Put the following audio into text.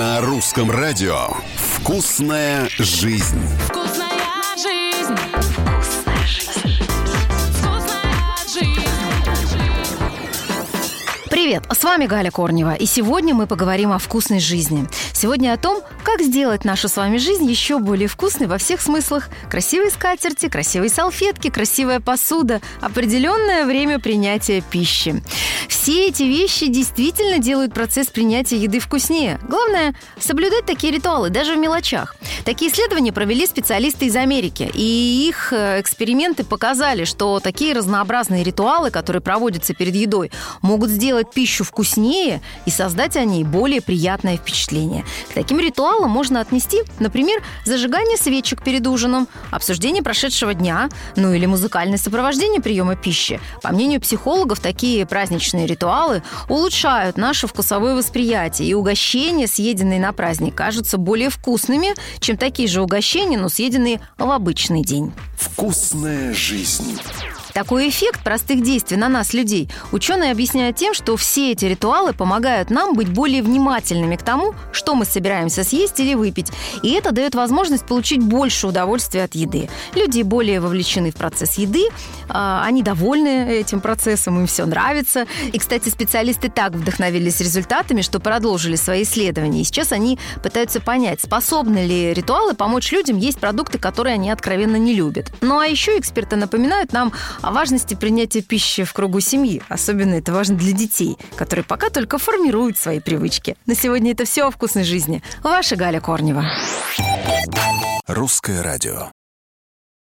На русском радио «Вкусная жизнь». Привет, с вами Галя Корнева, и сегодня мы поговорим о вкусной жизни. Сегодня о том, как сделать нашу с вами жизнь еще более вкусной во всех смыслах. Красивые скатерти, красивые салфетки, красивая посуда, определенное время принятия пищи. Все эти вещи действительно делают процесс принятия еды вкуснее. Главное – соблюдать такие ритуалы, даже в мелочах. Такие исследования провели специалисты из Америки, и их э, эксперименты показали, что такие разнообразные ритуалы, которые проводятся перед едой, могут сделать пищу вкуснее и создать о ней более приятное впечатление. К таким ритуалам можно отнести, например, зажигание свечек перед ужином, обсуждение прошедшего дня, ну или музыкальное сопровождение приема пищи. По мнению психологов, такие праздничные ритуалы улучшают наше вкусовое восприятие, и угощения, съеденные на праздник, кажутся более вкусными, чем такие же угощения, но съеденные в обычный день. «Вкусная жизнь». Такой эффект простых действий на нас, людей, ученые объясняют тем, что все эти ритуалы помогают нам быть более внимательными к тому, что мы собираемся съесть или выпить. И это дает возможность получить больше удовольствия от еды. Люди более вовлечены в процесс еды, а, они довольны этим процессом, им все нравится. И, кстати, специалисты так вдохновились результатами, что продолжили свои исследования. И сейчас они пытаются понять, способны ли ритуалы помочь людям есть продукты, которые они откровенно не любят. Ну а еще эксперты напоминают нам о важности принятия пищи в кругу семьи. Особенно это важно для детей, которые пока только формируют свои привычки. На сегодня это все о вкусной жизни. Ваша Галя Корнева. Русское радио.